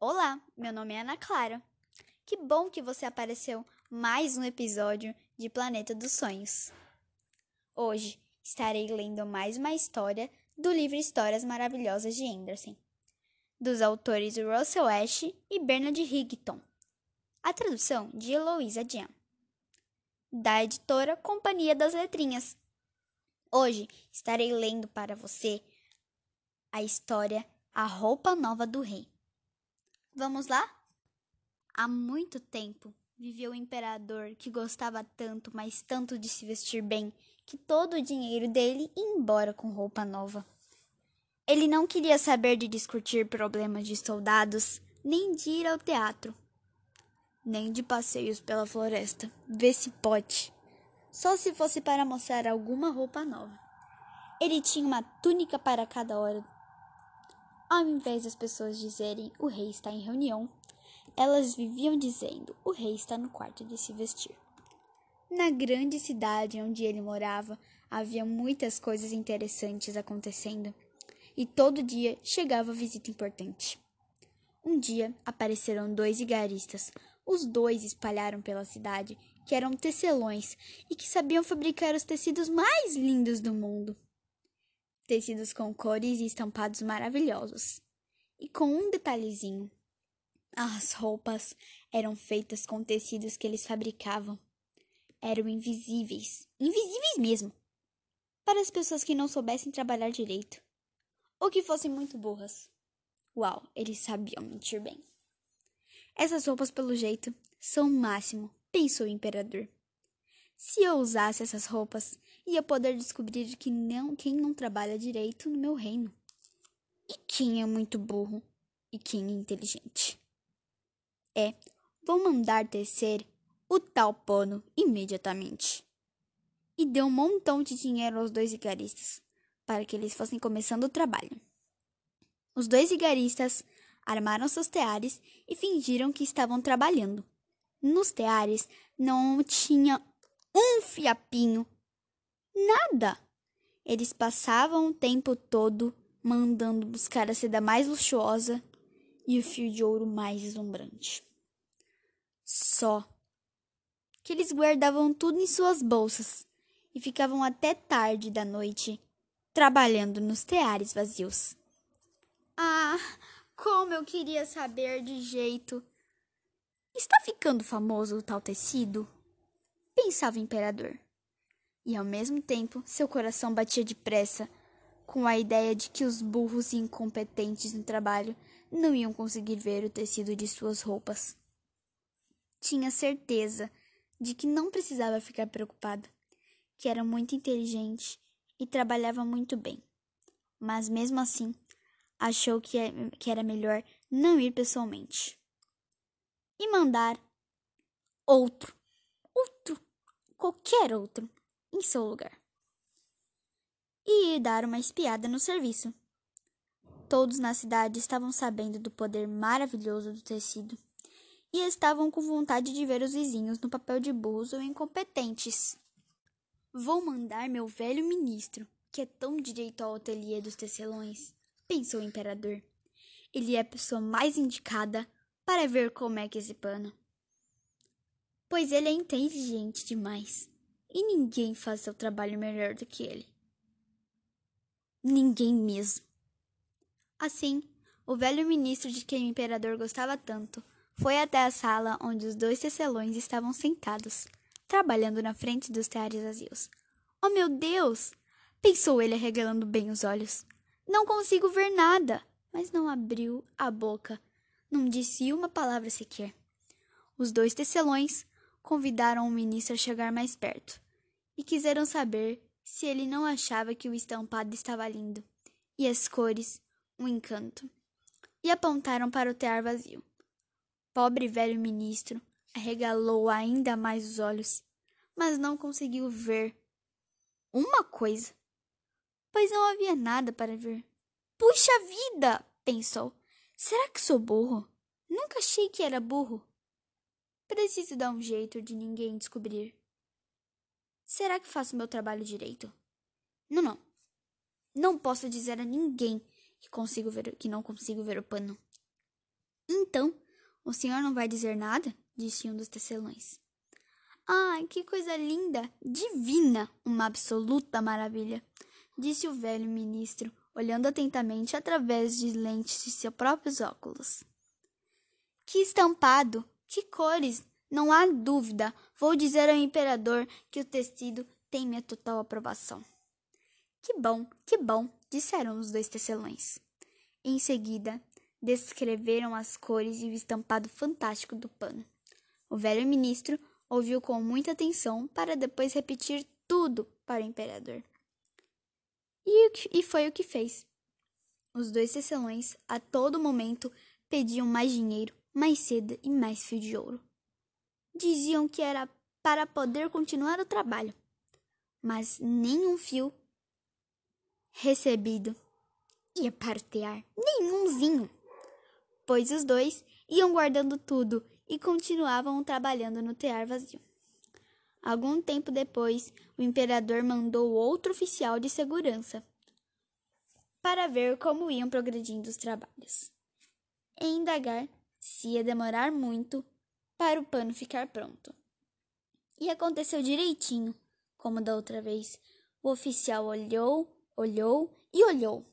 Olá, meu nome é Ana Clara. Que bom que você apareceu mais um episódio de Planeta dos Sonhos. Hoje estarei lendo mais uma história do livro Histórias Maravilhosas de Anderson, dos autores Russell Ash e Bernard Higton. A tradução de Heloísa Dian, da editora Companhia das Letrinhas. Hoje estarei lendo para você a história A Roupa Nova do Rei. Vamos lá? Há muito tempo viveu o imperador que gostava tanto, mas tanto de se vestir bem, que todo o dinheiro dele ia embora com roupa nova. Ele não queria saber de discutir problemas de soldados, nem de ir ao teatro, nem de passeios pela floresta, ver se pode. Só se fosse para mostrar alguma roupa nova. Ele tinha uma túnica para cada hora ao invés das pessoas dizerem o rei está em reunião, elas viviam dizendo o rei está no quarto de se vestir. Na grande cidade onde ele morava, havia muitas coisas interessantes acontecendo, e todo dia chegava visita importante. Um dia apareceram dois vigaristas. Os dois espalharam pela cidade que eram tecelões e que sabiam fabricar os tecidos mais lindos do mundo tecidos com cores e estampados maravilhosos. E com um detalhezinho: as roupas eram feitas com tecidos que eles fabricavam. Eram invisíveis, invisíveis mesmo, para as pessoas que não soubessem trabalhar direito ou que fossem muito burras. Uau, eles sabiam mentir bem. Essas roupas, pelo jeito, são o máximo, pensou o imperador. Se eu usasse essas roupas, ia poder descobrir que não quem não trabalha direito no meu reino. E quem é muito burro e quem é inteligente. É, vou mandar tecer o tal pano imediatamente. E deu um montão de dinheiro aos dois vigaristas, para que eles fossem começando o trabalho. Os dois vigaristas armaram seus teares e fingiram que estavam trabalhando. Nos teares não tinha um fiapinho Nada! Eles passavam o tempo todo mandando buscar a seda mais luxuosa e o fio de ouro mais deslumbrante. Só que eles guardavam tudo em suas bolsas e ficavam até tarde da noite trabalhando nos teares vazios. Ah, como eu queria saber de jeito. Está ficando famoso o tal tecido? Pensava o imperador e ao mesmo tempo seu coração batia depressa com a ideia de que os burros e incompetentes no trabalho não iam conseguir ver o tecido de suas roupas. Tinha certeza de que não precisava ficar preocupado, que era muito inteligente e trabalhava muito bem. Mas mesmo assim, achou que é, era melhor não ir pessoalmente e mandar outro, outro, qualquer outro em seu lugar e ir dar uma espiada no serviço. Todos na cidade estavam sabendo do poder maravilhoso do tecido e estavam com vontade de ver os vizinhos no papel de burros ou incompetentes. Vou mandar meu velho ministro, que é tão direito ao ateliê dos tecelões, pensou o imperador. Ele é a pessoa mais indicada para ver como é que esse pano. Pois ele é inteligente demais e ninguém faz seu trabalho melhor do que ele. Ninguém mesmo. Assim, o velho ministro de quem o imperador gostava tanto foi até a sala onde os dois tecelões estavam sentados, trabalhando na frente dos teares vazios. Oh meu Deus! pensou ele arregalando bem os olhos. Não consigo ver nada! Mas não abriu a boca, não disse uma palavra sequer. Os dois tecelões convidaram o ministro a chegar mais perto e quiseram saber se ele não achava que o estampado estava lindo e as cores um encanto. E apontaram para o tear vazio. Pobre velho ministro arregalou ainda mais os olhos, mas não conseguiu ver uma coisa, pois não havia nada para ver. Puxa vida! pensou. Será que sou burro? Nunca achei que era burro. Preciso dar um jeito de ninguém descobrir. Será que faço meu trabalho direito? Não, não. Não posso dizer a ninguém que consigo ver que não consigo ver o pano. Então, o senhor não vai dizer nada? disse um dos tecelões. Ah, que coisa linda! Divina! Uma absoluta maravilha! disse o velho ministro, olhando atentamente através de lentes de seus próprios óculos. Que estampado! Que cores! Não há dúvida. Vou dizer ao imperador que o tecido tem minha total aprovação. Que bom, que bom, disseram os dois tecelões. Em seguida, descreveram as cores e o estampado fantástico do pano. O velho ministro ouviu com muita atenção para depois repetir tudo para o imperador. E, foi o que fez. Os dois tecelões, a todo momento, pediam mais dinheiro, mais seda e mais fio de ouro. Diziam que era para poder continuar o trabalho, mas nenhum fio recebido ia partear, nenhumzinho, pois os dois iam guardando tudo e continuavam trabalhando no tear vazio. Algum tempo depois, o imperador mandou outro oficial de segurança para ver como iam progredindo os trabalhos. E indagar se ia demorar muito para o pano ficar pronto. E aconteceu direitinho, como da outra vez. O oficial olhou, olhou e olhou,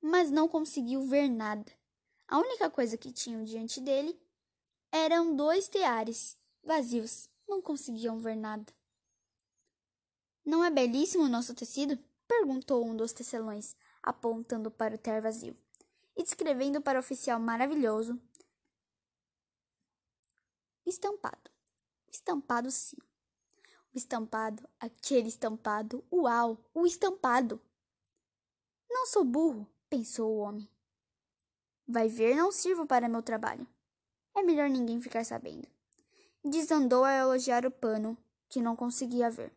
mas não conseguiu ver nada. A única coisa que tinham diante dele eram dois teares vazios não conseguiam ver nada. Não é belíssimo o nosso tecido? perguntou um dos tecelões, apontando para o ter vazio. E descrevendo para o oficial maravilhoso. Estampado. Estampado, sim. O estampado, aquele estampado, uau, o estampado. Não sou burro, pensou o homem. Vai ver, não sirvo para meu trabalho. É melhor ninguém ficar sabendo desandou a elogiar o pano, que não conseguia ver,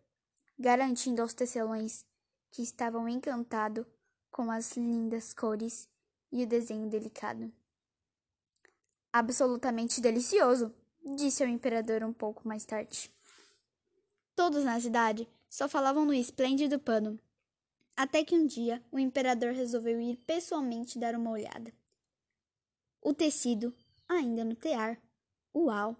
garantindo aos tecelões que estavam encantados com as lindas cores e o desenho delicado. Absolutamente delicioso, disse ao imperador um pouco mais tarde. Todos na cidade só falavam no esplêndido pano, até que um dia o imperador resolveu ir pessoalmente dar uma olhada. O tecido, ainda no tear, uau,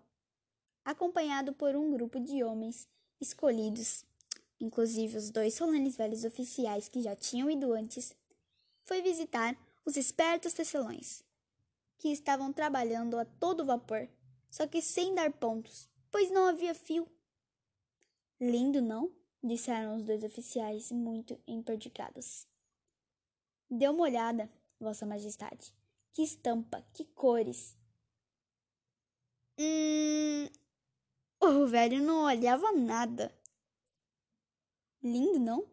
acompanhado por um grupo de homens escolhidos, inclusive os dois solenes velhos oficiais que já tinham ido antes, foi visitar os espertos tecelões, que estavam trabalhando a todo vapor, só que sem dar pontos, pois não havia fio. Lindo, não? disseram os dois oficiais, muito emperdicados. Dê uma olhada, Vossa Majestade. Que estampa, que cores. Hum, o velho não olhava nada. Lindo, não?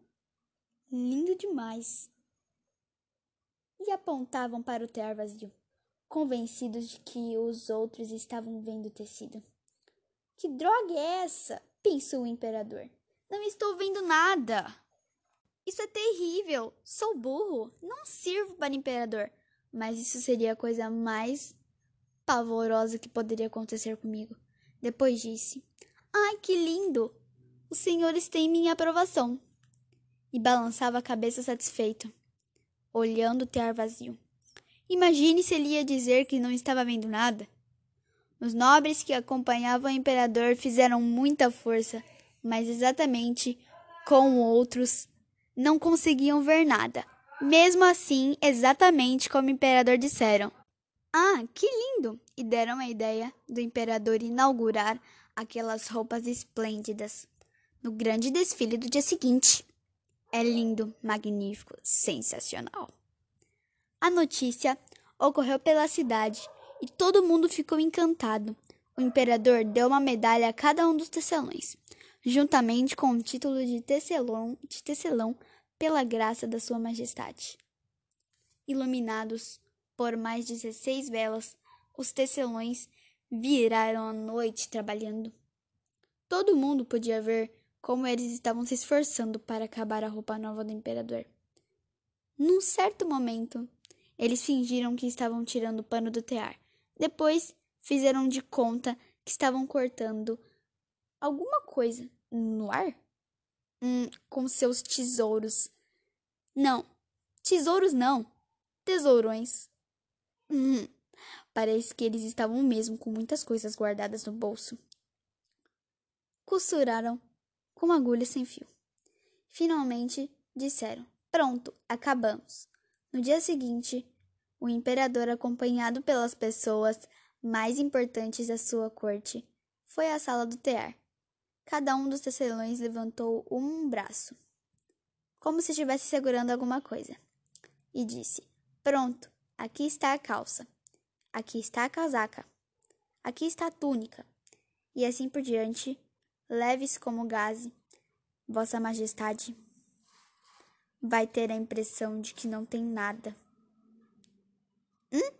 Lindo demais. E apontavam para o tear vazio, convencidos de que os outros estavam vendo o tecido. Que droga é essa? pensou o imperador. Não estou vendo nada. Isso é terrível. Sou burro. Não sirvo para imperador. Mas isso seria a coisa mais pavorosa que poderia acontecer comigo. Depois disse: Ai, que lindo! Os senhores têm minha aprovação. E balançava a cabeça satisfeito, olhando o tear vazio. Imagine se ele ia dizer que não estava vendo nada. Os nobres que acompanhavam o imperador fizeram muita força, mas exatamente com outros não conseguiam ver nada. Mesmo assim, exatamente como o imperador disseram. Ah, que lindo! E deram a ideia do imperador inaugurar aquelas roupas esplêndidas no grande desfile do dia seguinte. É lindo, magnífico, sensacional. A notícia ocorreu pela cidade e todo mundo ficou encantado. O imperador deu uma medalha a cada um dos tecelões, juntamente com o título de tecelão, de tecelão pela graça da sua majestade. Iluminados por mais 16 velas, os tecelões viraram a noite trabalhando. Todo mundo podia ver como eles estavam se esforçando para acabar a roupa nova do imperador. Num certo momento, eles fingiram que estavam tirando o pano do tear. Depois, fizeram de conta que estavam cortando alguma coisa no ar hum, com seus tesouros. Não, tesouros não, tesourões. Hum, Parece que eles estavam mesmo com muitas coisas guardadas no bolso. Costuraram com agulha sem fio. Finalmente disseram: Pronto, acabamos. No dia seguinte, o imperador, acompanhado pelas pessoas mais importantes da sua corte, foi à sala do tear. Cada um dos tecelões levantou um braço, como se estivesse segurando alguma coisa, e disse: Pronto, aqui está a calça, aqui está a casaca, aqui está a túnica, e assim por diante, leves como gaze, Vossa Majestade vai ter a impressão de que não tem nada. Hum?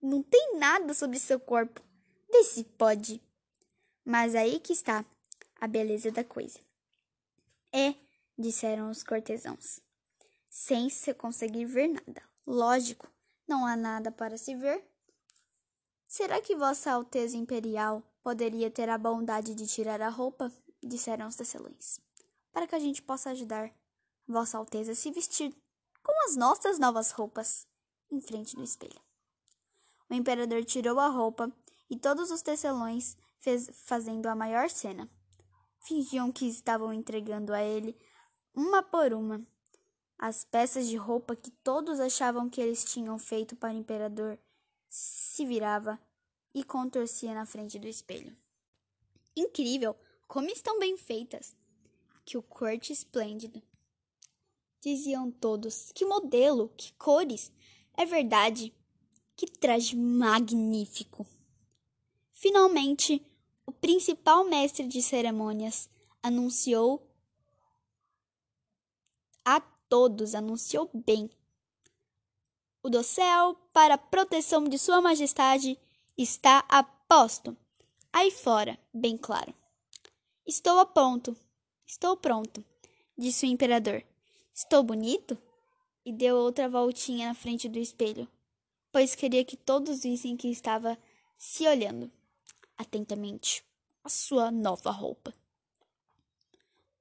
Não tem nada sobre seu corpo. Vê se pode. Mas aí que está a beleza da coisa. É, disseram os cortesãos, sem se conseguir ver nada. Lógico, não há nada para se ver. Será que Vossa Alteza Imperial poderia ter a bondade de tirar a roupa? disseram os tecelões, para que a gente possa ajudar Vossa Alteza se vestir com as nossas novas roupas em frente do espelho. O imperador tirou a roupa e todos os tecelões fez, fazendo a maior cena. Fingiam que estavam entregando a ele, uma por uma, as peças de roupa que todos achavam que eles tinham feito para o imperador. Se virava e contorcia na frente do espelho. Incrível! Como estão bem feitas! Que o corte esplêndido! Diziam todos. Que modelo! Que cores! É verdade! Que traje magnífico! Finalmente, o principal mestre de cerimônias anunciou a todos, anunciou bem. O dossel para proteção de Sua Majestade está a posto. Aí fora, bem claro. Estou a ponto. Estou pronto, disse o imperador. Estou bonito? E deu outra voltinha na frente do espelho, pois queria que todos vissem que estava se olhando atentamente a sua nova roupa.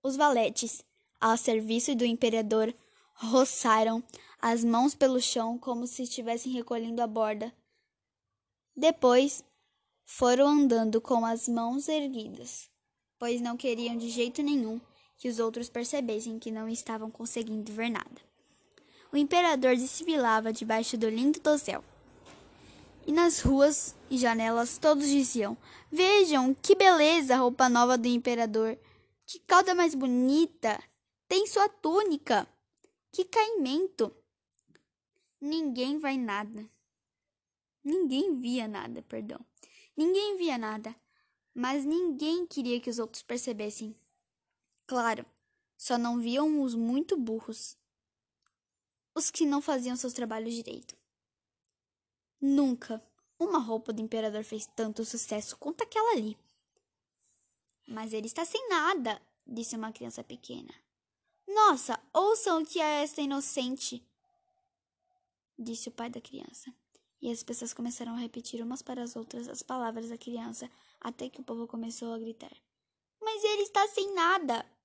Os valetes, ao serviço do imperador, roçaram as mãos pelo chão como se estivessem recolhendo a borda. Depois foram andando com as mãos erguidas, pois não queriam de jeito nenhum que os outros percebessem que não estavam conseguindo ver nada. O imperador desfilava debaixo do lindo dossel. E nas ruas e janelas todos diziam: Vejam que beleza a roupa nova do imperador! Que cauda mais bonita! Tem sua túnica! Que caimento! Ninguém vai nada. Ninguém via nada, perdão. Ninguém via nada, mas ninguém queria que os outros percebessem. Claro, só não viam os muito burros, os que não faziam seus trabalhos direito. Nunca uma roupa do imperador fez tanto sucesso quanto aquela ali. Mas ele está sem nada, disse uma criança pequena. Nossa, ouçam o que é esta inocente, disse o pai da criança. E as pessoas começaram a repetir umas para as outras as palavras da criança, até que o povo começou a gritar: Mas ele está sem nada!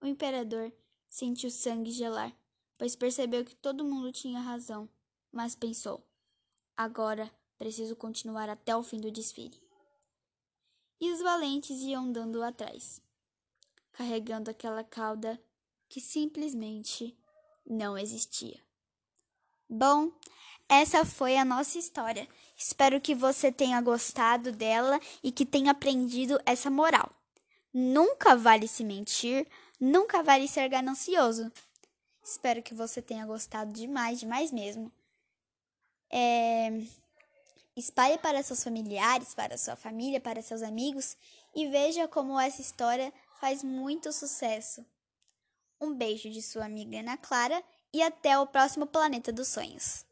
O imperador sentiu sangue gelar, pois percebeu que todo mundo tinha razão, mas pensou: Agora preciso continuar até o fim do desfile. E os valentes iam dando atrás, carregando aquela cauda que simplesmente não existia. Bom, essa foi a nossa história. Espero que você tenha gostado dela e que tenha aprendido essa moral. Nunca vale se mentir, nunca vale ser ganancioso. Espero que você tenha gostado demais, demais mesmo. É, espalhe para seus familiares, para sua família, para seus amigos e veja como essa história faz muito sucesso. Um beijo de sua amiga Ana Clara e até o próximo Planeta dos Sonhos.